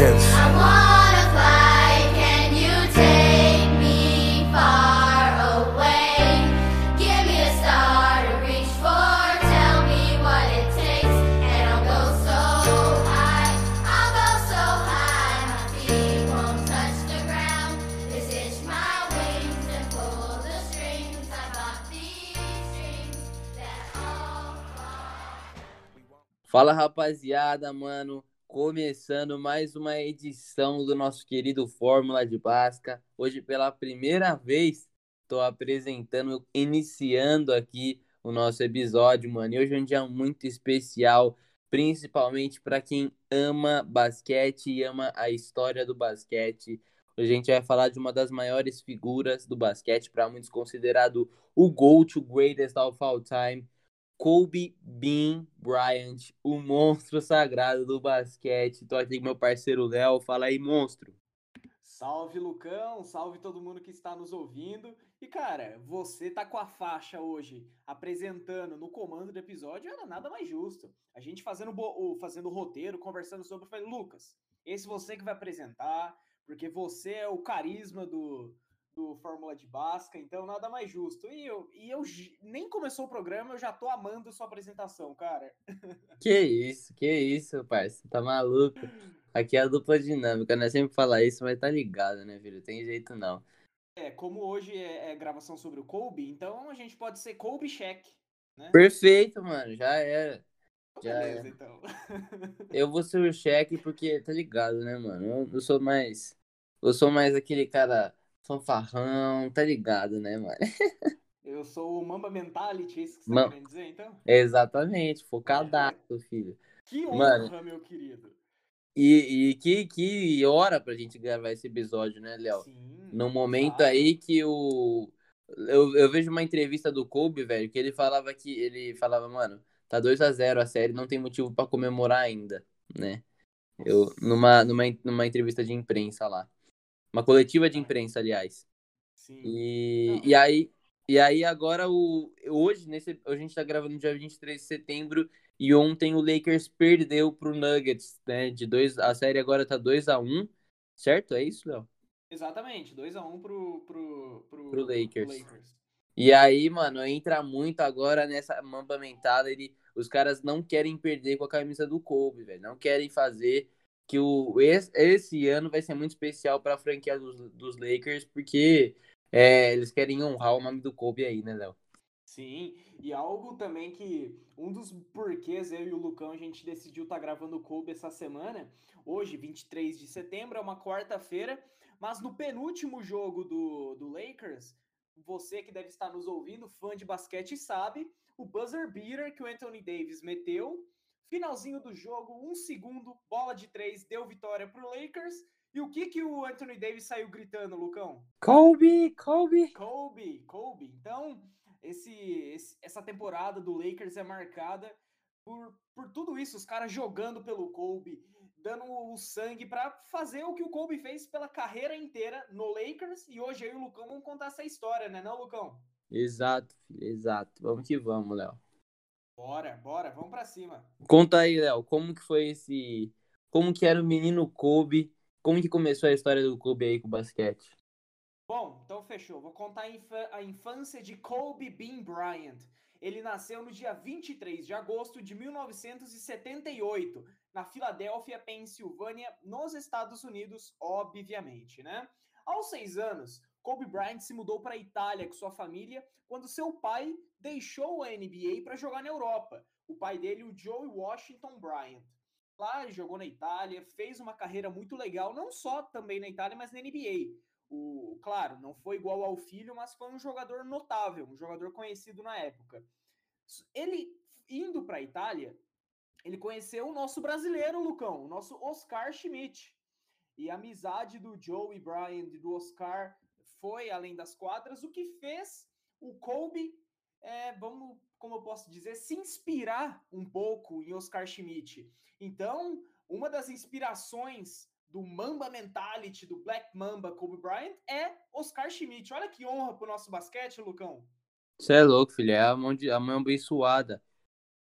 begins. I wanna fly, can you take me far away? Give me a star to reach for, tell me what it takes, and I'll go so high, I'll go so high, my feet won't touch the ground. Just itch my wings and pull the strings. I got these strings that all fall. Fala rapaziada, mano. Começando mais uma edição do nosso querido Fórmula de Basca. Hoje, pela primeira vez, estou apresentando, iniciando aqui o nosso episódio, mano. E hoje é um dia muito especial, principalmente para quem ama basquete e ama a história do basquete. Hoje a gente vai falar de uma das maiores figuras do basquete, para muitos considerado o GOAT, o greatest of all time. Kobe Bean Bryant, o monstro sagrado do basquete. Tô aqui com meu parceiro Léo. Fala aí, monstro. Salve Lucão, salve todo mundo que está nos ouvindo. E cara, você tá com a faixa hoje apresentando no comando do episódio, era nada mais justo. A gente fazendo o fazendo roteiro, conversando sobre, eu falei, Lucas, esse você que vai apresentar, porque você é o carisma do, do Fórmula de Basca, então nada mais justo. E eu, e eu nem começou o programa, eu já tô amando sua apresentação, cara. Que isso, que isso, parceiro. Tá maluco? Aqui é a dupla dinâmica, né? Sempre falar isso, mas tá ligado, né, filho? Tem jeito não. É, como hoje é, é gravação sobre o Kobe, então a gente pode ser Kobe Check, né? Perfeito, mano. Já era. Já Beleza, é. então. Eu vou ser o cheque porque, tá ligado, né, mano? Eu, eu sou mais. Eu sou mais aquele cara fanfarrão, tá ligado, né, mano? Eu sou o Mamba Mentality, é isso que você Ma- tá querendo dizer, então? Exatamente, focadaço, filho. Que honra, Mano. meu querido. E, e que, que hora pra gente gravar esse episódio, né, Léo? Sim. No momento exato. aí que o. Eu, eu vejo uma entrevista do Kobe, velho, que ele falava que. Ele falava, mano, tá 2 a 0 a série, não tem motivo pra comemorar ainda, né? Eu, numa, numa, numa entrevista de imprensa lá. Uma coletiva de imprensa, aliás. Sim. E, e aí, e aí agora o hoje nesse a gente tá gravando no dia 23 de setembro e ontem o Lakers perdeu pro Nuggets, né? De dois, a série agora tá 2 a 1, certo? É isso, Léo? Exatamente, 2x1 um pro, pro, pro, Pro Lakers. Lakers. E aí, mano, entra muito agora nessa mamba mentada, ele os caras não querem perder com a camisa do Kobe, velho. Não querem fazer que o esse, ano vai ser muito especial para a franquia dos, dos Lakers, porque é, eles querem honrar o nome do Kobe aí, né, Léo? Sim, e algo também que um dos porquês eu e o Lucão a gente decidiu estar gravando o Kobe essa semana, hoje, 23 de setembro, é uma quarta-feira, mas no penúltimo jogo do, do Lakers, você que deve estar nos ouvindo, fã de basquete, sabe, o buzzer beater que o Anthony Davis meteu, finalzinho do jogo, um segundo, bola de três, deu vitória pro Lakers, e o que que o Anthony Davis saiu gritando, Lucão? Kobe, Kobe. Kobe, Kobe. Então, esse, esse- essa temporada do Lakers é marcada por, por tudo isso, os caras jogando pelo Kobe, dando o sangue pra fazer o que o Kobe fez pela carreira inteira no Lakers e hoje eu e o Lucão vamos contar essa história, né, não, Lucão? Exato, filho, exato. Vamos que vamos, Léo. Bora, bora, vamos pra cima. Conta aí, Léo, como que foi esse, como que era o menino Kobe? Como que começou a história do Kobe aí com o basquete? Bom, então fechou. Vou contar a infância de Kobe Bean Bryant. Ele nasceu no dia 23 de agosto de 1978, na Filadélfia, Pensilvânia, nos Estados Unidos, obviamente, né? Aos seis anos, Kobe Bryant se mudou para a Itália com sua família quando seu pai deixou a NBA para jogar na Europa. O pai dele, o Joey Washington Bryant. Lá ele jogou na Itália, fez uma carreira muito legal, não só também na Itália, mas na NBA. O, claro, não foi igual ao filho, mas foi um jogador notável, um jogador conhecido na época. Ele indo para a Itália, ele conheceu o nosso brasileiro, Lucão, o nosso Oscar Schmidt. E a amizade do Joey Bryant e do Oscar foi além das quadras, o que fez o Kobe, é, vamos, como eu posso dizer, se inspirar um pouco em Oscar Schmidt. Então, uma das inspirações do Mamba Mentality, do Black Mamba Kobe Bryant, é Oscar Schmidt. Olha que honra pro nosso basquete, Lucão. Você é louco, filho, é a mão, de, a mão abençoada.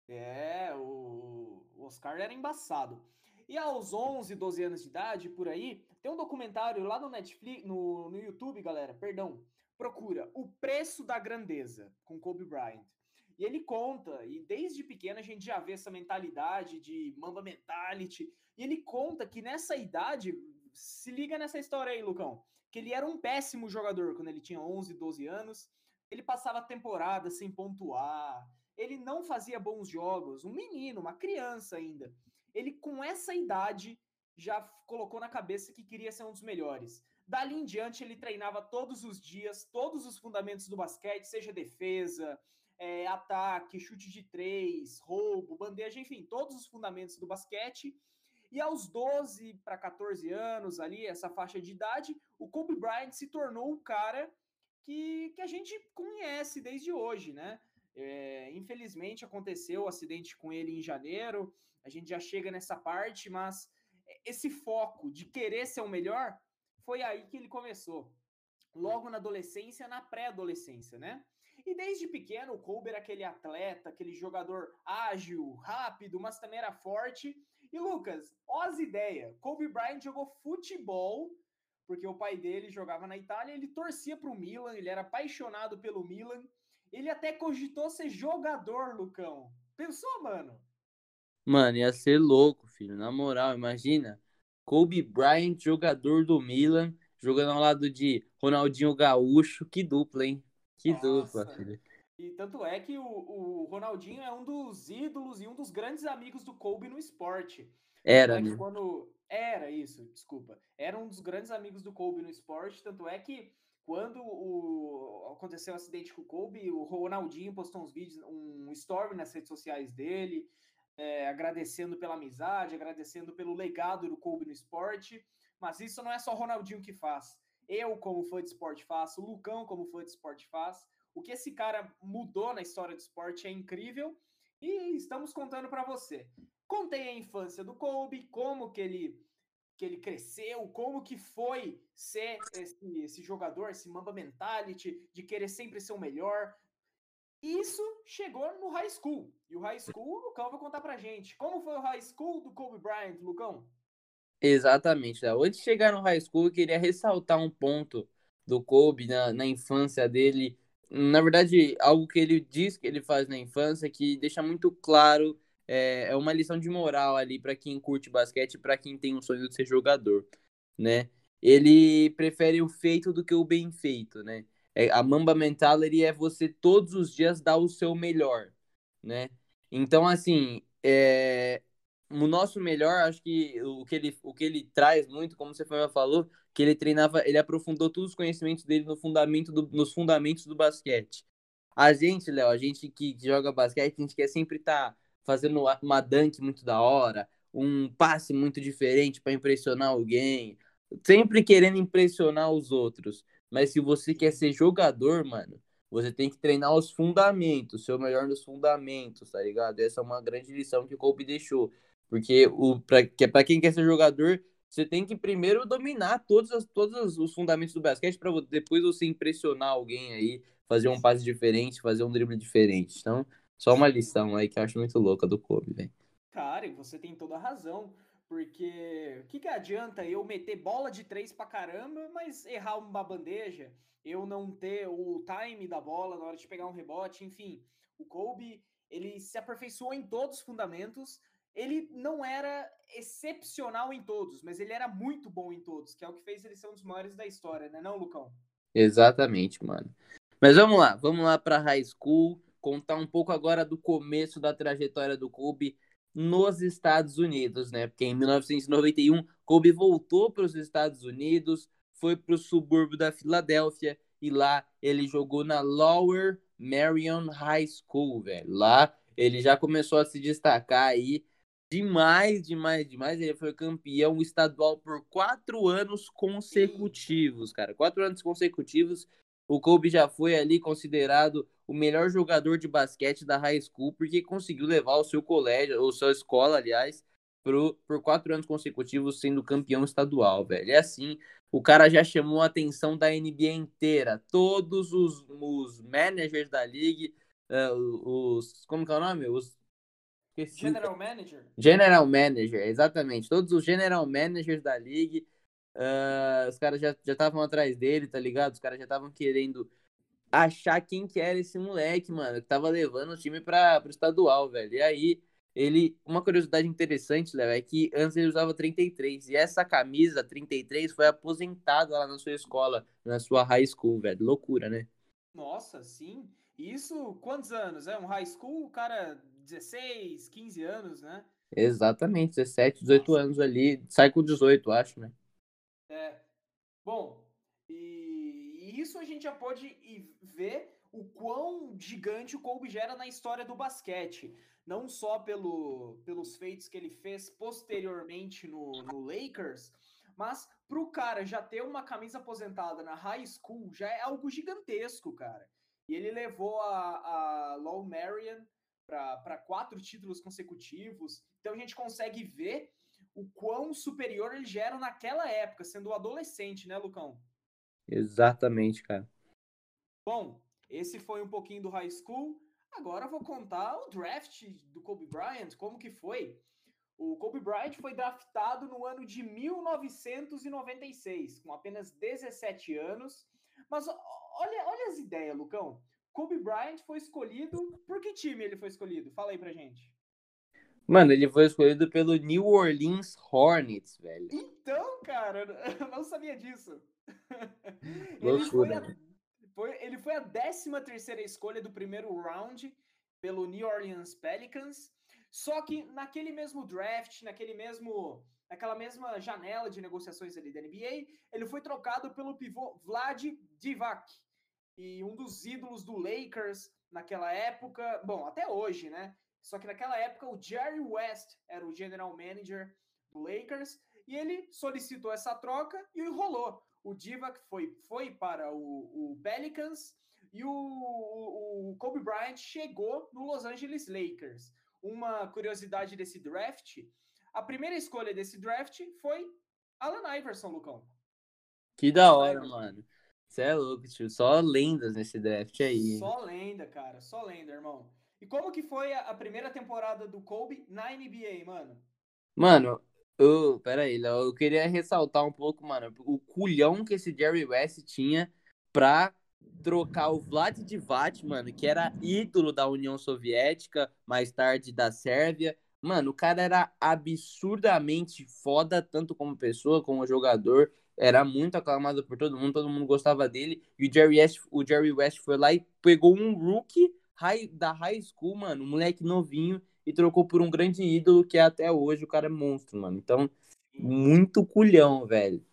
É, o, o Oscar era embaçado. E aos 11, 12 anos de idade, por aí, tem um documentário lá no Netflix, no, no YouTube, galera, perdão, procura O Preço da Grandeza, com Kobe Bryant. E ele conta, e desde pequeno a gente já vê essa mentalidade de Mamba Mentality, e ele conta que nessa idade, se liga nessa história aí, Lucão, que ele era um péssimo jogador quando ele tinha 11, 12 anos, ele passava a temporada sem pontuar, ele não fazia bons jogos, um menino, uma criança ainda. Ele, com essa idade, já colocou na cabeça que queria ser um dos melhores. Dali em diante, ele treinava todos os dias, todos os fundamentos do basquete, seja defesa, é, ataque, chute de três, roubo, bandeja, enfim, todos os fundamentos do basquete. E aos 12 para 14 anos, ali, essa faixa de idade, o Kobe Bryant se tornou o cara que, que a gente conhece desde hoje, né? É, infelizmente aconteceu o acidente com ele em janeiro, a gente já chega nessa parte, mas esse foco de querer ser o melhor foi aí que ele começou. Logo na adolescência, na pré-adolescência, né? E desde pequeno, o Kobe era aquele atleta, aquele jogador ágil, rápido, mas também era forte. E Lucas, ó as ideias. Kobe Bryant jogou futebol, porque o pai dele jogava na Itália, ele torcia para o Milan, ele era apaixonado pelo Milan. Ele até cogitou ser jogador, Lucão. Pensou, mano? Mano, ia ser louco, filho. Na moral, imagina. Kobe Bryant, jogador do Milan, jogando ao lado de Ronaldinho Gaúcho. Que dupla, hein? Que Nossa. dupla, filho. E tanto é que o, o, Ronaldinho é um dos ídolos e um dos grandes amigos do Kobe no esporte. Era, é quando Era isso, desculpa. Era um dos grandes amigos do Kobe no esporte, tanto é que quando o, aconteceu o acidente com o Kobe, o Ronaldinho postou uns vídeos, um story nas redes sociais dele, é, agradecendo pela amizade, agradecendo pelo legado do Kobe no esporte. Mas isso não é só Ronaldinho que faz. Eu, como fã de esporte, faço. O Lucão, como fã de esporte, faz. O que esse cara mudou na história do esporte é incrível. E estamos contando para você. Contei a infância do Kobe, como que ele que ele cresceu, como que foi ser esse, esse jogador, esse Mamba Mentality, de querer sempre ser o melhor. Isso chegou no high school. E o high school, o Lucão vai contar pra gente. Como foi o high school do Kobe Bryant, Lucão? Exatamente, Léo. Antes de chegar no high school, eu queria ressaltar um ponto do Kobe na, na infância dele. Na verdade, algo que ele diz que ele faz na infância que deixa muito claro é, é uma lição de moral ali para quem curte basquete, para quem tem um sonho de ser jogador, né? Ele prefere o feito do que o bem feito, né? É, a Mamba Mentality é você todos os dias dar o seu melhor, né? Então, assim, é, o nosso melhor, acho que o que ele, o que ele traz muito, como você falou, que ele treinava, ele aprofundou todos os conhecimentos dele no fundamento do, nos fundamentos do basquete. A gente, Léo, a gente que joga basquete, a gente quer sempre estar tá fazendo uma dunk muito da hora, um passe muito diferente para impressionar alguém, sempre querendo impressionar os outros. Mas se você quer ser jogador, mano, você tem que treinar os fundamentos, ser o melhor nos fundamentos, tá ligado? Essa é uma grande lição que o Kobe deixou. Porque o para que para quem quer ser jogador, você tem que primeiro dominar todos, as, todos os fundamentos do basquete para depois você impressionar alguém aí, fazer um passe diferente, fazer um drible diferente. Então, só uma lição aí que eu acho muito louca do Kobe, velho. Cara, e você tem toda a razão. Porque o que, que adianta eu meter bola de três pra caramba, mas errar uma bandeja, eu não ter o time da bola na hora de pegar um rebote, enfim. O Kobe, ele se aperfeiçoou em todos os fundamentos. Ele não era excepcional em todos, mas ele era muito bom em todos, que é o que fez ele ser um dos maiores da história, né, não, Lucão? Exatamente, mano. Mas vamos lá, vamos lá para high school contar um pouco agora do começo da trajetória do Kobe nos Estados Unidos, né? Porque em 1991, Kobe voltou para os Estados Unidos, foi para o subúrbio da Filadélfia e lá ele jogou na Lower Marion High School, velho. Lá ele já começou a se destacar aí demais, demais, demais. Ele foi campeão estadual por quatro anos consecutivos, cara. Quatro anos consecutivos o Kobe já foi ali considerado o melhor jogador de basquete da high school porque conseguiu levar o seu colégio, ou sua escola, aliás, pro, por quatro anos consecutivos sendo campeão estadual, velho. É assim, o cara já chamou a atenção da NBA inteira. Todos os, os managers da liga, uh, os. Como que é o nome? Os Esqueci. General Manager? General Manager, exatamente. Todos os General Managers da League, uh, os caras já estavam atrás dele, tá ligado? Os caras já estavam querendo achar quem que era esse moleque, mano, que tava levando o time para pro estadual, velho. E aí, ele. Uma curiosidade interessante, Léo, é que antes ele usava 33. E essa camisa 33 foi aposentada lá na sua escola, na sua high school, velho. Loucura, né? Nossa, sim. Isso, quantos anos? É um high school, o cara, 16, 15 anos, né? Exatamente, 17, 18 Nossa. anos ali. Sai com 18, acho, né? É. Bom, e isso a gente já pode ver o quão gigante o Kobe gera na história do basquete. Não só pelo, pelos feitos que ele fez posteriormente no, no Lakers, mas pro cara já ter uma camisa aposentada na high school já é algo gigantesco, cara. E ele levou a, a Low Marion para quatro títulos consecutivos. Então a gente consegue ver o quão superior ele já era naquela época, sendo adolescente, né, Lucão? Exatamente, cara. Bom, esse foi um pouquinho do high school. Agora eu vou contar o draft do Kobe Bryant, como que foi. O Kobe Bryant foi draftado no ano de 1996, com apenas 17 anos. Mas olha, olha as ideias, Lucão. Kobe Bryant foi escolhido. Por que time ele foi escolhido? Fala aí pra gente. Mano, ele foi escolhido pelo New Orleans Hornets, velho. Então, cara, eu não sabia disso. Loucura, ele, foi a, foi, ele foi a 13 terceira escolha do primeiro round pelo New Orleans Pelicans. Só que naquele mesmo draft, naquele mesmo, naquela mesma janela de negociações ali da NBA, ele foi trocado pelo pivô Vlad Divac, e um dos ídolos do Lakers naquela época, bom, até hoje, né? Só que naquela época o Jerry West era o general manager do Lakers e ele solicitou essa troca e rolou. O Divac foi, foi para o, o Pelicans e o, o, o Kobe Bryant chegou no Los Angeles Lakers uma curiosidade desse draft, a primeira escolha desse draft foi Alan Iverson, Lucão. Que da hora, mano. Você é louco, tio. Só lendas nesse draft aí. Só lenda, cara. Só lenda, irmão. E como que foi a, primeira temporada do Kobe na NBA, mano? Mano, eu, pera aí, eu queria ressaltar um pouco, mano, o culhão que esse Jerry West tinha pra trocar o Vlad Divac, mano, que era ídolo da União Soviética, mais tarde da Sérvia. Mano, o cara era absurdamente foda, tanto como pessoa, como jogador. Era muito aclamado por todo mundo, todo mundo gostava dele. E o Jerry West, o Jerry West foi lá e pegou um rookie high, da high school, mano, um moleque novinho, e trocou por um grande ídolo que é até hoje o cara é monstro, mano. Então, muito culhão, velho.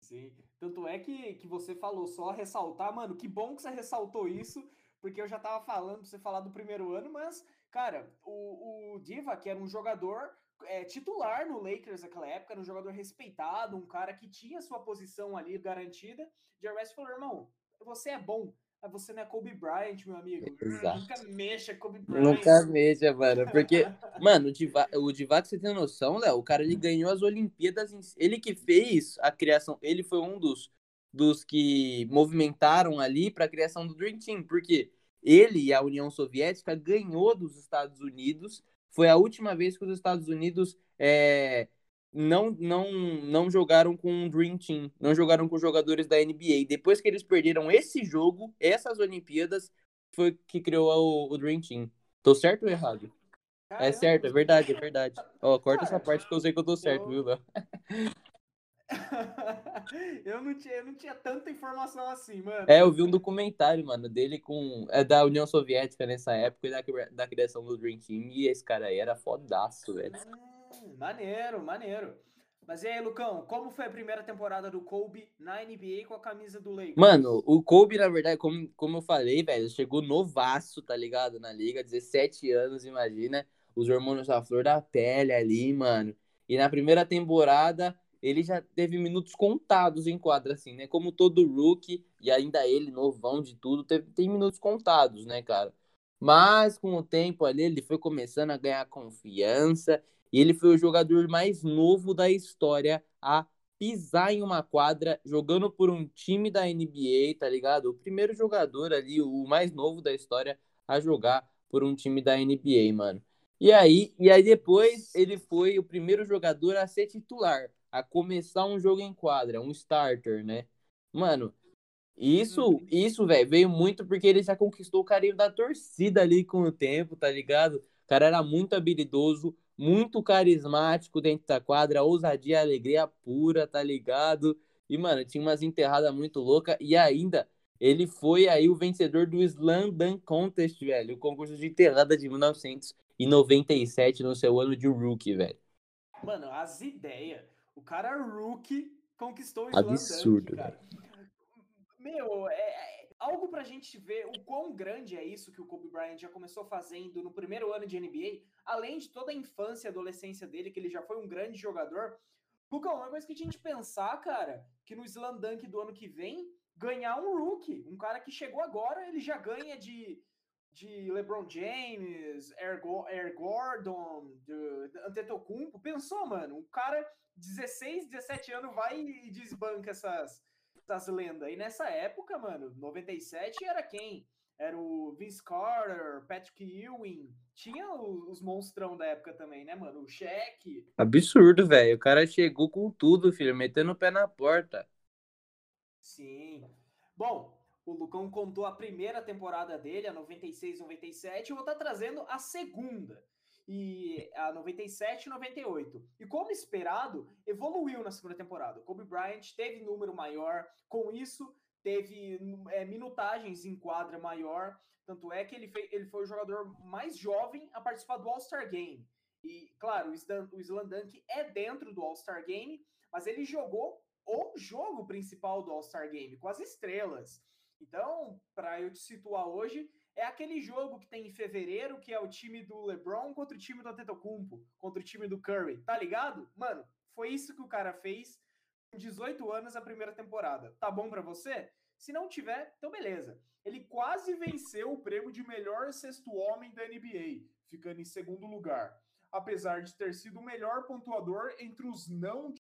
Sim. Tanto é que, que você falou só ressaltar, mano, que bom que você ressaltou isso, porque eu já tava falando pra você falar do primeiro ano, mas, cara, o, o Diva, que era um jogador é, titular no Lakers naquela época, era um jogador respeitado, um cara que tinha sua posição ali garantida. West falou, irmão, você é bom, você não é Kobe Bryant, meu amigo. Exato. Nunca mexa Kobe Bryant. Nunca mexa, mano. Porque, mano, o Divac, o Divac, você tem noção, Léo? O cara, ele ganhou as Olimpíadas. Ele que fez a criação. Ele foi um dos, dos que movimentaram ali para a criação do Dream Team. Porque ele e a União Soviética ganhou dos Estados Unidos. Foi a última vez que os Estados Unidos é, não, não, não jogaram com um Dream Team, não jogaram com jogadores da NBA. Depois que eles perderam esse jogo, essas Olimpíadas, foi que criou o, o Dream Team. Tô certo ou errado? Caramba. É certo, é verdade, é verdade. Ó, corta essa parte que eu sei que eu tô certo, eu... viu, Léo? eu, não tinha, eu não tinha tanta informação assim, mano. É, eu vi um documentário, mano, dele com. É da União Soviética nessa época e da, da criação do Dream Team. E esse cara aí era fodaço, velho. Ah maneiro, maneiro. Mas e aí, Lucão, como foi a primeira temporada do Kobe na NBA com a camisa do Lakers? Mano, o Kobe, na verdade, como, como eu falei, velho, chegou novaço, tá ligado? Na liga, 17 anos, imagina. Os hormônios da flor da pele ali, mano. E na primeira temporada, ele já teve minutos contados em quadra, assim, né? Como todo rookie, e ainda ele, novão de tudo, teve, tem minutos contados, né, cara? Mas com o tempo ali, ele foi começando a ganhar confiança e ele foi o jogador mais novo da história a pisar em uma quadra jogando por um time da NBA, tá ligado? O primeiro jogador ali, o mais novo da história a jogar por um time da NBA, mano. E aí, e aí depois ele foi o primeiro jogador a ser titular, a começar um jogo em quadra, um starter, né? Mano, isso, isso, velho, veio muito porque ele já conquistou o carinho da torcida ali com o tempo, tá ligado? O cara era muito habilidoso, muito carismático dentro da quadra, ousadia e alegria pura, tá ligado? E, mano, tinha umas enterradas muito loucas e ainda ele foi aí o vencedor do Slam Dunk Contest, velho, o concurso de enterrada de 1997 no seu ano de rookie, velho. Mano, as ideias. O cara rookie conquistou o Slam Absurdo, Dunk, cara. Meu, é, algo pra gente ver o quão grande é isso que o Kobe Bryant já começou fazendo no primeiro ano de NBA, além de toda a infância e adolescência dele, que ele já foi um grande jogador. Lucão, uma coisa que a gente pensar, cara, que no Slam Dunk do ano que vem, ganhar um rookie, um cara que chegou agora, ele já ganha de, de LeBron James, Air, Air Gordon, de- de Antetokounmpo. Pensou, mano? Um cara 16, 17 anos vai e desbanca essas, essas lendas. E nessa época, mano, 97 era quem? Era o Vince Carter, Patrick Ewing. Tinha os monstrão da época também, né, mano? O Shaq. Absurdo, velho. O cara chegou com tudo, filho, metendo o pé na porta. Sim. Bom, o Lucão contou a primeira temporada dele, a 96-97, eu vou estar trazendo a segunda, e a 97-98. E como esperado, evoluiu na segunda temporada. Kobe Bryant teve número maior, com isso teve é, minutagens em quadra maior, tanto é que ele, fez, ele foi o jogador mais jovem a participar do All-Star Game. E, claro, o Slam, o Slam Dunk é dentro do All-Star Game, mas ele jogou o jogo principal do All-Star Game, com as estrelas. Então, para eu te situar hoje, é aquele jogo que tem em fevereiro, que é o time do LeBron contra o time do Antetokounmpo, contra o time do Curry, tá ligado? Mano, foi isso que o cara fez com 18 anos a primeira temporada. Tá bom para você? Se não tiver, então beleza. Ele quase venceu o prêmio de melhor sexto homem da NBA, ficando em segundo lugar, apesar de ter sido o melhor pontuador entre os não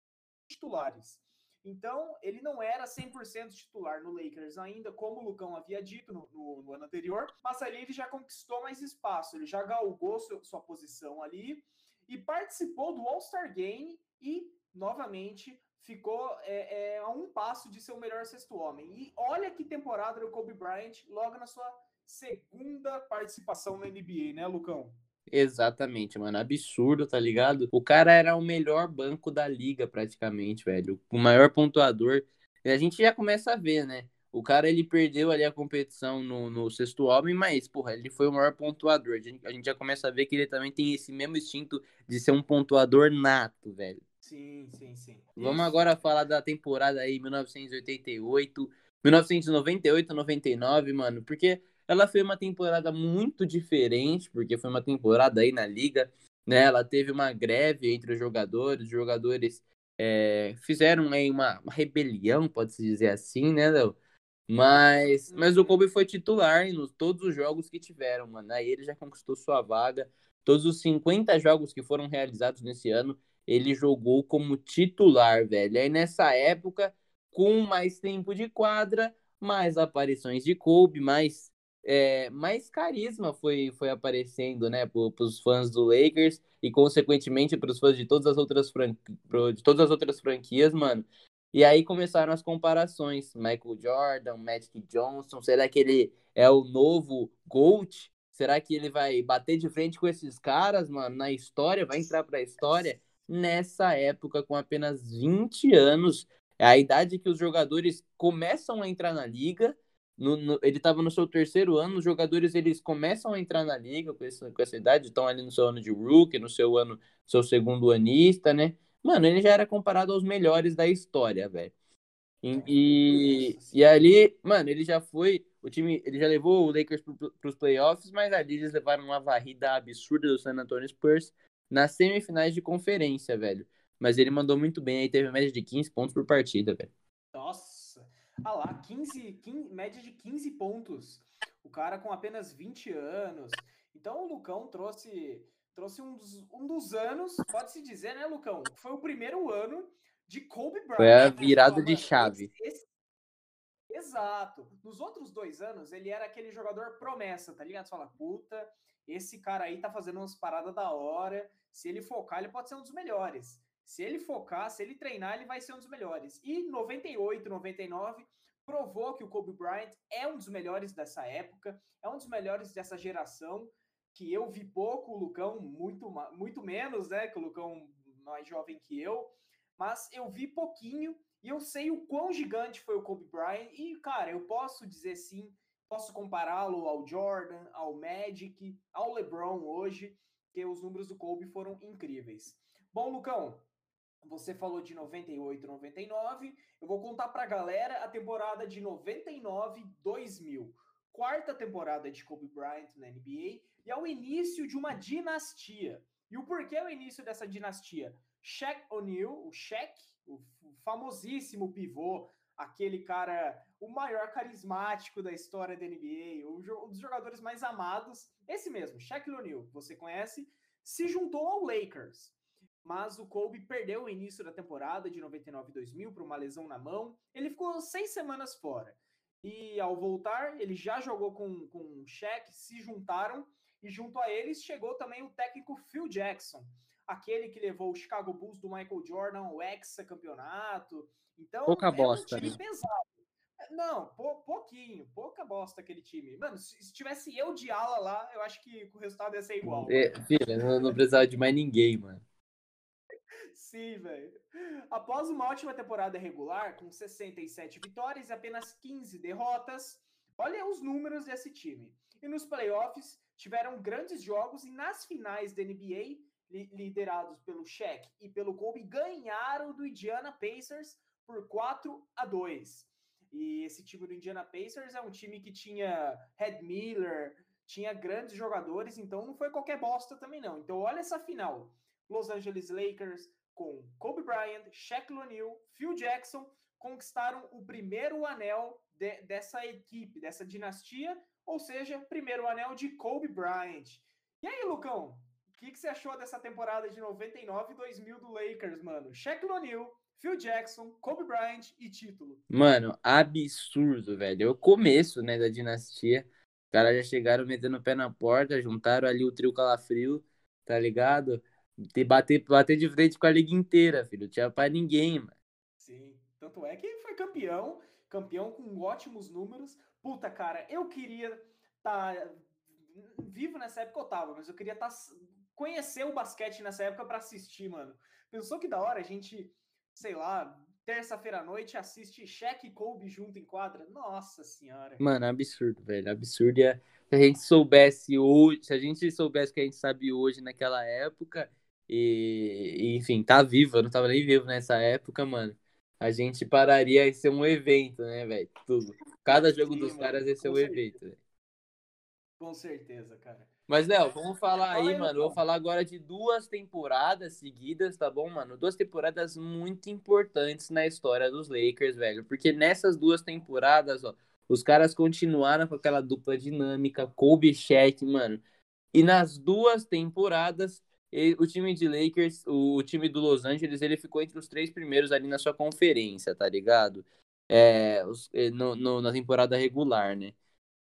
titulares. Então, ele não era 100% titular no Lakers ainda, como o Lucão havia dito no, no, no, ano anterior, mas ali ele já conquistou mais espaço, ele já galgou seu, sua posição ali e participou do All-Star Game e, novamente, ficou é, é, a um passo de ser o melhor sexto homem. E olha que temporada do Kobe Bryant logo na sua segunda participação na NBA, né, Lucão? Exatamente, mano. Absurdo, tá ligado? O cara era o melhor banco da liga, praticamente, velho. O maior pontuador. E a gente já começa a ver, né? O cara, ele perdeu ali a competição no, no sexto homem, mas, porra, ele foi o maior pontuador. A gente, a gente já começa a ver que ele também tem esse mesmo instinto de ser um pontuador nato, velho. Sim, sim, sim. Vamos Isso. agora falar da temporada aí, 1988, 1998, 99, mano, porque ela foi uma temporada muito diferente, porque foi uma temporada aí na liga, né? Ela teve uma greve entre os jogadores, os jogadores é, fizeram aí uma, uma rebelião, pode-se dizer assim, né, Léo? Mas, mas o Kobe foi titular em todos os jogos que tiveram, mano. Aí ele já conquistou sua vaga. Todos os 50 jogos que foram realizados nesse ano, ele jogou como titular, velho. Aí nessa época, com mais tempo de quadra, mais aparições de Kobe, mais é, mais carisma foi, foi aparecendo, né, para os fãs do Lakers e, consequentemente, para os fãs de todas as outras de todas as outras franquias, mano. E aí começaram as comparações. Michael Jordan, Magic Johnson, será que ele é o novo GOAT? Será que ele vai bater de frente com esses caras, mano, na história? Vai entrar para a história? Nessa época, com apenas 20 anos, é a idade que os jogadores começam a entrar na liga, no, no, ele estava no seu terceiro ano, os jogadores eles começam a entrar na liga com essa, com essa idade, estão ali no seu ano de rookie, no seu ano, seu segundo anista, né? Mano, ele já era comparado aos melhores da história, velho. E, e, e, ali, mano, ele já foi, o time, ele já levou o Lakers para os playoffs, mas ali eles levaram uma varrida absurda do San Antonio Spurs nas semifinais de conferência, velho. Mas ele mandou muito bem, aí teve média de 15 pontos por partida, velho. Nossa! Ah lá, 15, 15, média de 15 pontos. O cara com apenas 20 anos. Então o Lucão trouxe, trouxe um, dos, um dos anos, pode-se dizer, né, Lucão? Foi o primeiro ano de Kobe Bryant. Foi a virada de chave. Esse. Exato. Nos outros dois anos, ele era aquele jogador promessa, tá ligado? Você fala, puta, esse cara aí tá fazendo umas paradas da hora. Se ele focar, ele pode ser um dos melhores. Se ele focar, se ele treinar, ele vai ser um dos melhores. E 98, 99 provou que o Kobe Bryant é um dos melhores dessa época, é um dos melhores dessa geração, que eu vi pouco, o Lucão muito, muito menos, né, que o Lucão mais jovem que eu, mas eu vi pouquinho e eu sei o quão gigante foi o Kobe Bryant e, cara, eu posso dizer sim, posso compará-lo ao Jordan, ao Magic, ao LeBron hoje, que os números do Kobe foram incríveis. Bom, Lucão, você falou de 98, 99. Eu vou contar para a galera a temporada de 99, 2000. Quarta temporada de Kobe Bryant na NBA e é o início de uma dinastia. E o porquê é o início dessa dinastia? Shaq O'Neal, o Shaq, o famosíssimo pivô, aquele cara, o maior carismático da história da NBA, um dos jogadores mais amados, esse mesmo, Shaq O'Neal, você conhece, se juntou ao Lakers mas o Kobe perdeu o início da temporada de 99 2000 por uma lesão na mão. Ele ficou seis semanas fora. E ao voltar, ele já jogou com, com o Shaq, se juntaram, e junto a eles chegou também o técnico Phil Jackson, aquele que levou o Chicago Bulls do Michael Jordan ao ex-campeonato. Então, Pouca bosta, um time né? pesado. Não, pou, pouquinho, pouca bosta aquele time. Mano, se, se, tivesse eu de ala lá, eu acho que o resultado ia ser igual. É, filha, não, não precisava de mais ninguém, mano. Sim, velho. Após uma ótima temporada regular, com 67 vitórias e apenas 15 derrotas, olha os números desse time. E nos playoffs, tiveram grandes jogos e nas finais da NBA, li liderados pelo Shaq e pelo Kobe, ganharam do Indiana Pacers por 4 a 2. E esse time do Indiana Pacers é um time que tinha Red Miller, tinha grandes jogadores, então não foi qualquer bosta também não. Então olha essa final. Los Angeles Lakers, com Kobe Bryant, Shaquille O'Neal, Phil Jackson, conquistaram o primeiro anel de, dessa equipe, dessa dinastia, ou seja, primeiro anel de Kobe Bryant. E aí, Lucão, o que, que, você achou dessa temporada de 99 e 2000 do Lakers, mano? Shaquille O'Neal, Phil Jackson, Kobe Bryant e título. Mano, absurdo, velho. É o começo, né, da dinastia. Os caras já chegaram metendo o pé na porta, juntaram ali o trio calafrio, tá ligado? Ter, bater, bater de frente com a liga inteira, filho. Não tinha pra ninguém, mano. Sim. Tanto é que foi campeão, campeão com ótimos números. Puta, cara, eu queria estar tá vivo nessa época eu tava, mas eu queria estar tá, conhecer o basquete nessa época para assistir, mano. Pensou que da hora a gente, sei lá, terça-feira à noite assiste Shaq e Kobe junto em quadra? Nossa senhora. Mano, absurdo, velho, absurdo. E se a gente soubesse hoje, se a gente soubesse o que a gente sabe hoje naquela época, e, e, enfim, tá vivo, eu não tava nem vivo nessa época, mano. A gente pararia e ser um evento, né, velho? Tudo. Cada jogo Sim, dos mano, caras ia ser um certeza. evento, velho. Com certeza, cara. Mas, Léo, vamos falar aí, aí, mano. Vou falar agora de duas temporadas seguidas, tá bom, mano? Duas temporadas muito importantes na história dos Lakers, velho. Porque nessas duas temporadas, ó, os caras continuaram com aquela dupla dinâmica, Kobe e Shaq, mano. E nas duas temporadas, o time de Lakers, o, time do Los Angeles, ele ficou entre os três primeiros ali na sua conferência, tá ligado? É, os, eh, no, no, na temporada regular, né?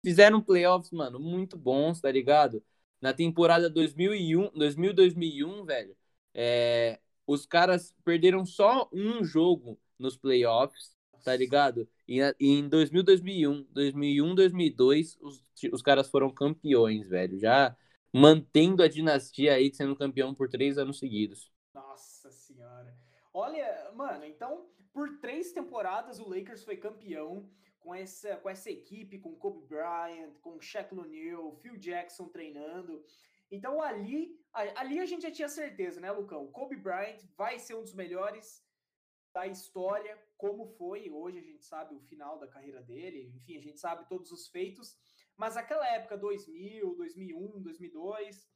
Fizeram playoffs, mano, muito bons, tá ligado? Na temporada 2001, 2000, 2001, velho, é, os caras perderam só um jogo nos playoffs, tá ligado? E, e em 2000, 2001, 2001, 2002, os, os caras foram campeões, velho. Já mantendo a dinastia aí sendo campeão por três anos seguidos. Nossa senhora. Olha, mano, então por três temporadas o Lakers foi campeão com essa, com essa equipe, com Kobe Bryant, com Shaq O'Neal, Phil Jackson treinando. Então ali, ali a gente já tinha certeza, né, Lucão? Kobe Bryant vai ser um dos melhores da história, como foi. Hoje a gente sabe o final da carreira dele, enfim, a gente sabe todos os feitos. Mas aquela época, 2000, 2001, 2002,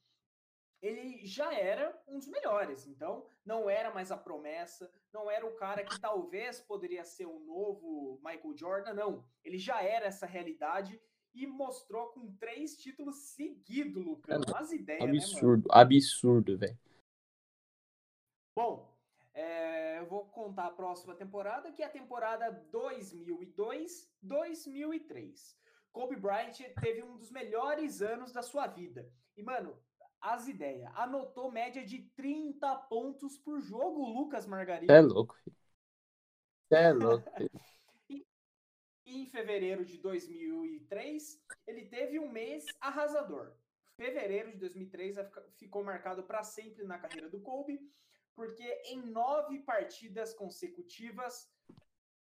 ele já era um dos melhores. Então, não era mais a promessa, não era o cara que talvez poderia ser o novo Michael Jordan, não. Ele já era essa realidade e mostrou com três títulos seguidos, Lucas. As ideias, absurdo, né, absurdo, velho. Bom, é, eu vou contar a próxima temporada, que é a temporada 2002-2003. Kobe Bryant teve um dos melhores anos da sua vida. E, mano, as ideias. Anotou média de 30 pontos por jogo, Lucas Margarida. É louco, filho. É louco. E em fevereiro de 2003, ele teve um mês arrasador. Fevereiro de 2003 vai ficar- ficou marcado para sempre na carreira do Kobe, porque em nove partidas consecutivas,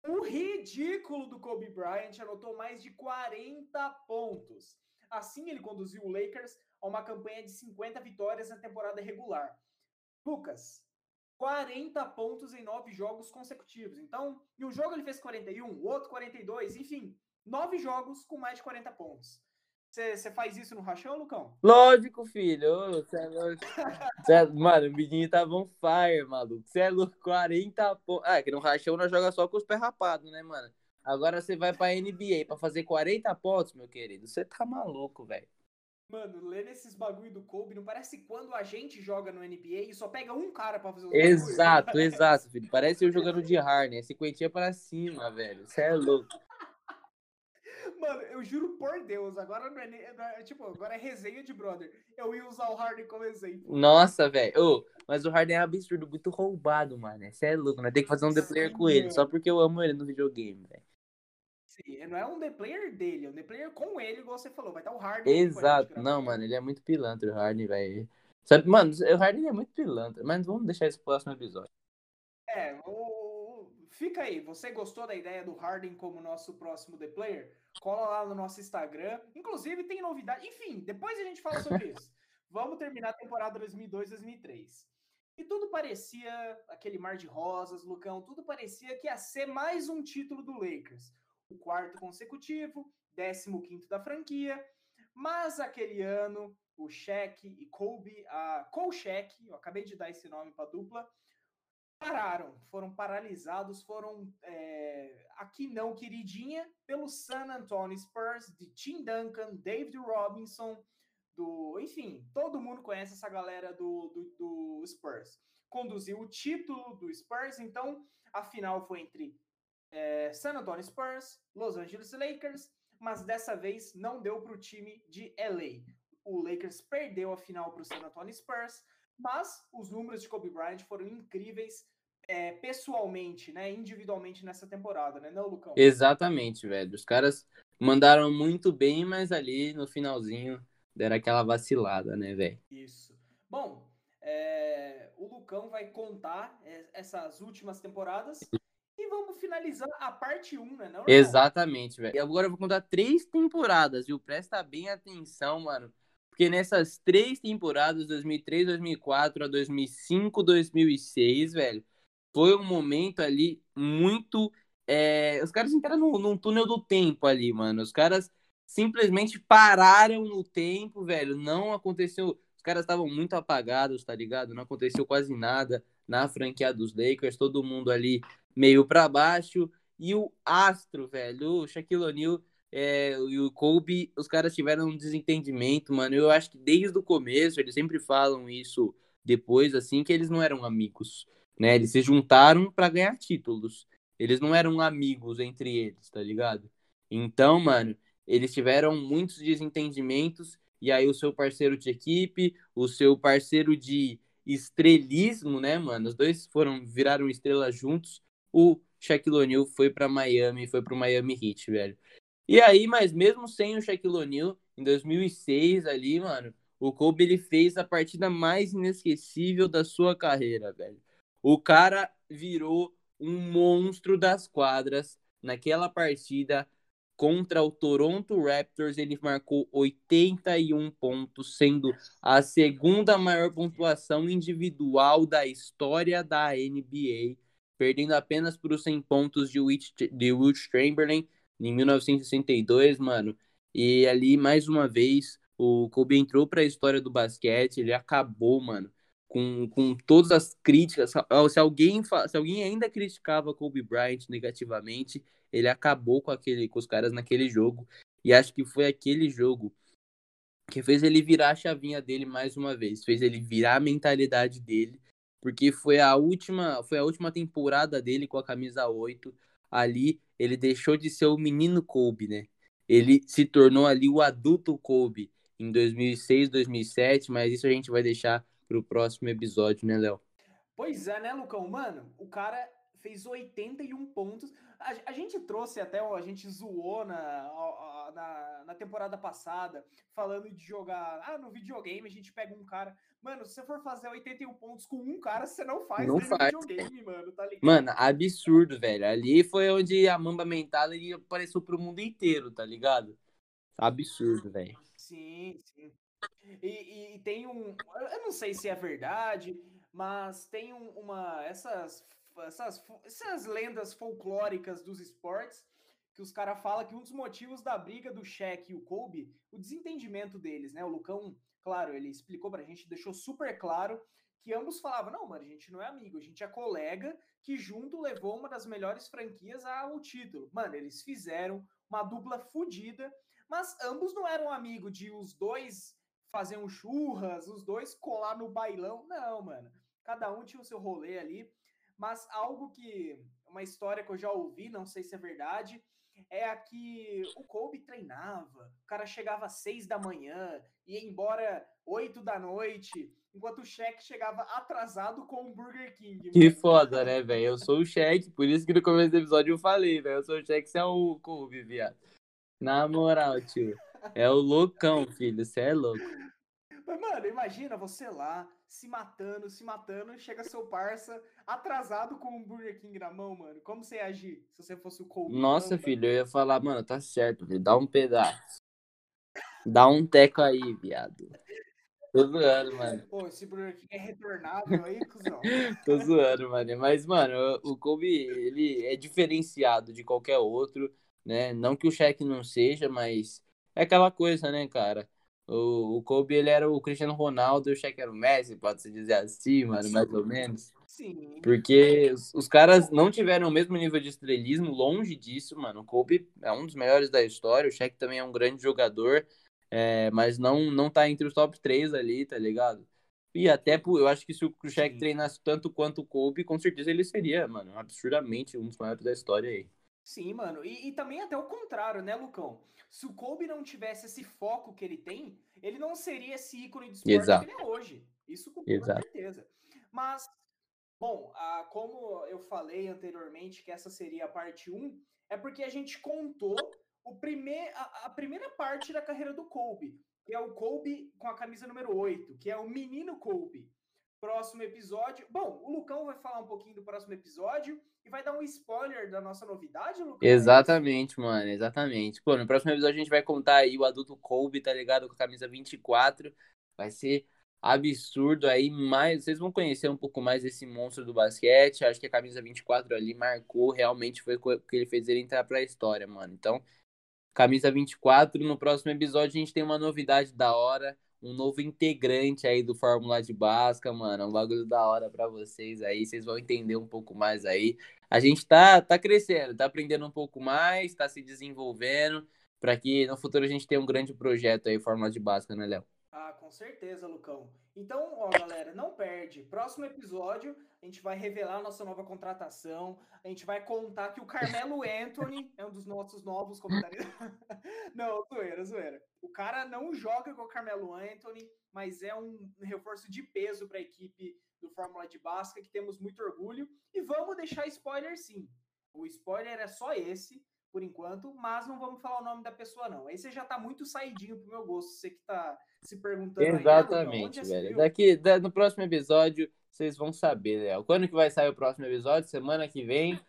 o ridículo do Kobe Bryant anotou mais de 40 pontos. Assim, ele conduziu o Lakers a uma campanha de 50 vitórias na temporada regular. Lucas, 40 pontos em nove jogos consecutivos. Então, em um jogo ele fez 41, o outro 42, enfim, nove jogos com mais de 40 pontos. Você faz isso no rachão, Lucão? Lógico, filho. É louco. Cê é- Mano, o menino tava on fire, maluco. Você é louco, 40 pontos. Ah, que no rachão nós joga só com os pés rapados, né, mano? Agora você vai pra NBA pra fazer 40 pontos, meu querido. Você tá maluco, velho. Mano, lendo esses bagulho do Kobe, não parece quando a gente joga no NBA e só pega um cara pra fazer bagulho? Exato, exato, filho. Parece eu jogando de Harden. É cinquentinha pra cima, velho. Você é louco. Mano, eu juro por Deus, agora não é, nem- é- tipo, agora é resenha de brother. Eu ia usar o Harden como exemplo. Nossa, velho. Ô, mas o Harden é absurdo, muito roubado, mano. Você é louco, né? Tem que fazer um The Player Sim, com ele, só porque eu amo ele no videogame, velho. Sim, não é um The Player dele, é um The Player com ele, igual você falou. Vai estar o Harden. Exato. Não, mano, ele é muito pilantra, o Harden, velho. Sabe, mano, o Harden é muito pilantra, mas vamos deixar isso pro próximo episódio. É, o- fica aí. Você gostou da ideia do Harden como nosso próximo The Player? Cola lá no nosso Instagram. Inclusive, tem novidade. Enfim, depois a gente fala sobre isso. Vamos terminar a temporada 2002-2003. E tudo parecia aquele mar de rosas, Lucão. Tudo parecia que ia ser mais um título do Lakers. O quarto consecutivo, 15 da franquia. Mas aquele ano, o Shaq e Kobe, a Kolchek, eu acabei de dar esse nome para dupla, pararam, foram paralisados, foram é, aqui não queridinha pelo San Antonio Spurs de Tim Duncan, David Robinson, do, enfim, todo mundo conhece essa galera do, do, do Spurs. Conduziu o título do Spurs, então a final foi entre é, San Antonio Spurs, Los Angeles Lakers, mas dessa vez não deu para o time de LA. O Lakers perdeu a final para o San Antonio Spurs, mas os números de Kobe Bryant foram incríveis é, pessoalmente, né, individualmente nessa temporada, né, não, Lucão? Exatamente, velho. Os caras mandaram muito bem, mas ali no finalzinho deram aquela vacilada, né, velho? Isso. Bom, é, o Lucão vai contar é, essas últimas temporadas e vamos finalizar a parte 1, né, não? Exatamente, velho. E agora eu vou contar três temporadas, viu? Presta bem atenção, mano. Porque nessas três temporadas, 2003, 2004 a 2005, 2006, velho, foi um momento ali muito. é, Os caras entraram num, num túnel do tempo ali, mano. Os caras simplesmente pararam no tempo, velho. Não aconteceu. Os caras estavam muito apagados, tá ligado? Não aconteceu quase nada na franquia dos Lakers. Todo mundo ali meio pra baixo. E o Astro, velho, o Shaquille O'Neal é, e o Kobe, os caras tiveram um desentendimento, mano. Eu acho que desde o começo, eles sempre falam isso depois, assim, que eles não eram amigos, né? Eles se juntaram pra ganhar títulos. Eles não eram amigos entre eles, tá ligado? Então, mano, eles tiveram muitos desentendimentos e aí o seu parceiro de equipe, o seu parceiro de estrelismo, né, mano? Os dois foram viraram estrelas juntos. O Shaquille O'Neal foi para Miami, foi pro Miami Heat, velho. E aí, mas mesmo sem o Shaquille O'Neal, em 2006 ali, mano, o Kobe ele fez a partida mais inesquecível da sua carreira, velho. O cara virou um monstro das quadras naquela partida contra o Toronto Raptors, ele marcou 81 pontos, sendo a segunda maior pontuação individual da história da NBA, perdendo apenas por os 100 pontos de Wilt, de Wilt Chamberlain em 1962, mano. E ali, mais uma vez, o Kobe entrou para a história do basquete, ele acabou, mano, com, com todas as críticas. Se alguém, se alguém ainda criticava Kobe Bryant negativamente, ele acabou com, aquele, com os caras naquele jogo. E acho que foi aquele jogo que fez ele virar a chavinha dele mais uma vez, fez ele virar a mentalidade dele, porque foi a última, foi a última temporada dele com a camisa 8. Ali ele deixou de ser o menino Kobe, né? ele se tornou ali o adulto Kobe em 2006, 2007, mas isso a gente vai deixar para o próximo episódio, né, Léo? Pois é, né, Lucão? Mano, o cara fez 81 pontos. A, a gente trouxe até, a gente zoou na, na, na, temporada passada, falando de jogar. Ah, no videogame a gente pega um cara. Mano, se você for fazer 81 pontos com um cara, você não faz não faz. videogame, mano, tá ligado? Mano, absurdo, velho. Ali foi onde a Mamba Mental apareceu pro mundo inteiro, tá ligado? Absurdo, velho. Sim, sim. E, e, tem um. Eu não sei se é verdade, mas tem um, uma. Essas, essas, essas lendas folclóricas dos esportes que os caras falam que um dos motivos da briga do Shaq e o Kobe, o desentendimento deles, né? O Lucão, claro, ele explicou pra gente, deixou super claro que ambos falavam: não, mano, a gente não é amigo, a gente é colega que junto levou uma das melhores franquias ao título. Mano, eles fizeram uma dupla fodida, mas ambos não eram amigos de os dois fazer um churras, os dois colar no bailão. Não, mano. Cada um tinha o seu rolê ali. Mas algo que. Uma história que eu já ouvi, não sei se é verdade, é a que o Kobe treinava. O cara chegava às seis da manhã, ia embora oito da noite, enquanto o Shaq chegava atrasado com o Burger King. Que foda, né, velho? Eu sou o Shaq, por isso que no começo do episódio eu falei, velho. Eu sou o Shaq, você é o Kobe, viado. Na moral, tio. É o loucão, filho. Você é louco. Mas, mano, imagina você lá, se matando, se matando, chega seu parça atrasado com um Burger King na mão, mano. Como você ia agir se você fosse o Kobe? Nossa, filho, eu ia falar, mano, tá certo, filho, dá um pedaço. Dá um teco aí, viado. Tô zoando, mano. Pô, esse Burger King é retornável aí, cuzão. Tô zoando, mano. Mas, mano, o Kobe, ele é diferenciado de qualquer outro, né? Não que o Shaq não seja, mas é aquela coisa, né, cara? O, o Kobe, ele era o Cristiano Ronaldo e o Shaq era o Messi, pode-se dizer assim, mano, mais ou menos. Sim. Porque os, os, caras não tiveram o mesmo nível de estrelismo, longe disso, mano. O Kobe é um dos melhores da história, o Shaq também é um grande jogador, é, mas não, não tá entre os top 3 ali, tá ligado? E até, eu acho que se o Shaq Sim. treinasse tanto quanto o Kobe, com certeza ele seria, mano, absurdamente um dos maiores da história aí. Sim, mano. E, e, também até o contrário, né, Lucão? Se o Kobe não tivesse esse foco que ele tem, ele não seria esse ícone de esporte Exato. que ele é hoje. Isso com Exato. certeza. Mas, bom, como eu falei anteriormente que essa seria a parte 1, é porque a gente contou o primeir, a, a primeira parte da carreira do Kobe, que é o Kobe com a camisa número 8, que é o menino Kobe próximo episódio. Bom, o Lucão vai falar um pouquinho do próximo episódio e vai dar um spoiler da nossa novidade, Lucão. Exatamente, mano, exatamente. Pô, no próximo episódio a gente vai contar aí o adulto Kobe, tá ligado? Com a camisa 24. Vai ser absurdo aí, mas vocês vão conhecer um pouco mais desse monstro do basquete. Acho que a camisa 24 ali marcou, realmente foi o que ele fez ele entrar pra história, mano. Então, camisa 24, no próximo episódio a gente tem uma novidade da hora um novo integrante aí do Fórmula de Basca, mano. É um bagulho da hora para vocês aí. Vocês vão entender um pouco mais aí. A gente tá, tá crescendo, tá aprendendo um pouco mais, tá se desenvolvendo, para que no futuro a gente tenha um grande projeto aí, Fórmula de Basca, né, Léo? Ah, com certeza, Lucão. Então, ó, galera, não perde. Próximo episódio, a gente vai revelar a nossa nova contratação. A gente vai contar que o Carmelo Anthony é um dos nossos novos comentaristas. não, zoeira, zoeira. O cara não joga com o Carmelo Anthony, mas é um reforço de peso para a equipe do Fórmula de Basca, que temos muito orgulho. E vamos deixar spoiler sim. O spoiler é só esse por enquanto, mas não vamos falar o nome da pessoa, não. Aí você já tá muito saidinho pro meu gosto, você que tá se perguntando. Exatamente, aí, velho. Daqui, da, no próximo episódio, vocês vão saber, Léo. Quando que vai sair o próximo episódio? Semana que vem?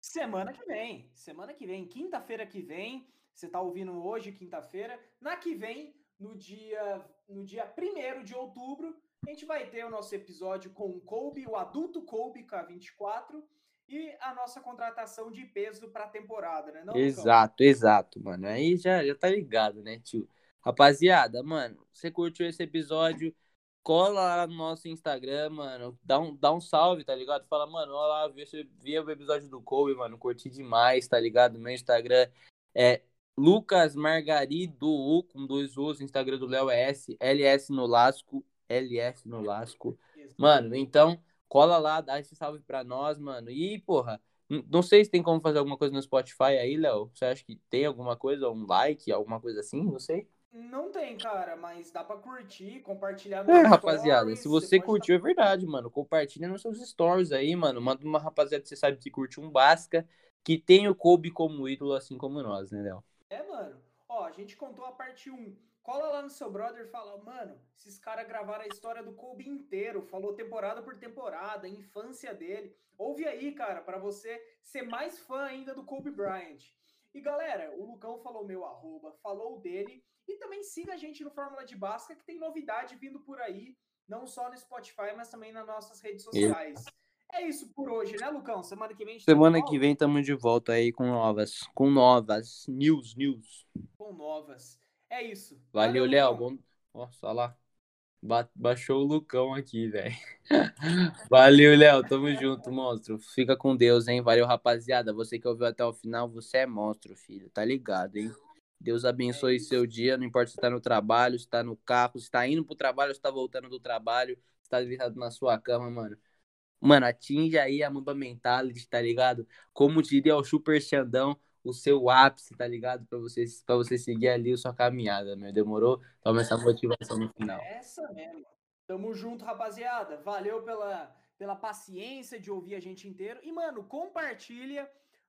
Semana que vem. Semana que vem. Quinta-feira que vem. Você tá ouvindo hoje, quinta-feira. Na que vem, no dia, no dia 1 de outubro, a gente vai ter o nosso episódio com o Kobe, o adulto Kobe K24 e a nossa contratação de peso para a temporada, né? Não, exato, exato, mano. Aí já, já tá ligado, né, tio? Rapaziada, mano, você curtiu esse episódio? Cola lá no nosso Instagram, mano. Dá um, dá um salve, tá ligado? Fala, mano, olha lá, vi, vi o episódio do Kobe, mano. Curti demais, tá ligado? Meu Instagram é Lucas Margarido, U, com dois U's. Instagram do Léo é S, LS no Lasco, LS no Lasco. Mano, então cola lá, dá esse salve pra nós, mano. E, porra, Não sei se tem como fazer alguma coisa no Spotify aí, Léo. Você acha que tem alguma coisa, um like, alguma coisa assim? Não sei. Não tem, cara, mas dá pra curtir, compartilhar É, rapaziada, se você pode curtiu, é verdade, mano. Compartilha nos seus stories aí, mano. Manda uma rapaziada que você sabe que curte um Basca, que tem o Kobe como ídolo, assim como nós, né, Léo? É, mano. Ó, a gente contou a parte 1. Cola lá no seu brother e fala, mano, esses caras gravaram a história do Kobe inteiro, falou temporada por temporada, infância dele. Ouve aí, cara, pra você ser mais fã ainda do Kobe Bryant. E galera, o Lucão falou meu arroba, falou o dele. E também siga a gente no Fórmula de Basca, que tem novidade vindo por aí, não só no Spotify, mas também nas nossas redes sociais. É isso por hoje, né, Lucão? Semana que vem tá Semana volta que vem tamo de volta aí com novas, com novas, news, news. com novas. É isso. Valeu, Léo. Bom... Nossa, olha lá. Ba- Baixou o Lucão aqui, velho. Valeu, Léo. Tamo junto, monstro. Fica com Deus, hein? Valeu, rapaziada. Você que ouviu até o final, você é monstro, filho. Tá ligado, hein? Deus abençoe seu dia. Não importa se tá no trabalho, se tá no carro, se tá indo pro trabalho, se tá voltando do trabalho, se tá deitado na sua cama, mano. Mano, atinge aí a Mamba Mentality, tá ligado? Como diria o Super Xandão, o seu ápice, tá ligado? Pra você, pra você seguir ali a sua caminhada, meu. Demorou? Toma essa motivação no final. Essa mesmo. Tamo junto, rapaziada. Valeu pela, pela paciência de ouvir a gente inteiro. E, mano, compartilha,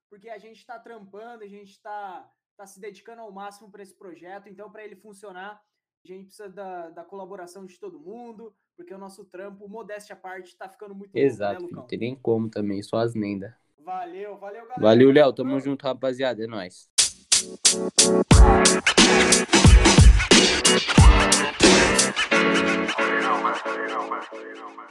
porque a gente tá trampando, a gente tá, tá se dedicando ao máximo para esse projeto. Então, para ele funcionar, a gente precisa da, da colaboração de todo mundo, porque o nosso trampo, modéstia à parte, tá ficando muito louco, Exato, né, filho. Lucão? Não tem nem como também, só as lendas. Valeu, valeu, galera. Valeu, Léo. Tamo junto, rapaziada. É nóis. You know, man. You know, man. You know, man.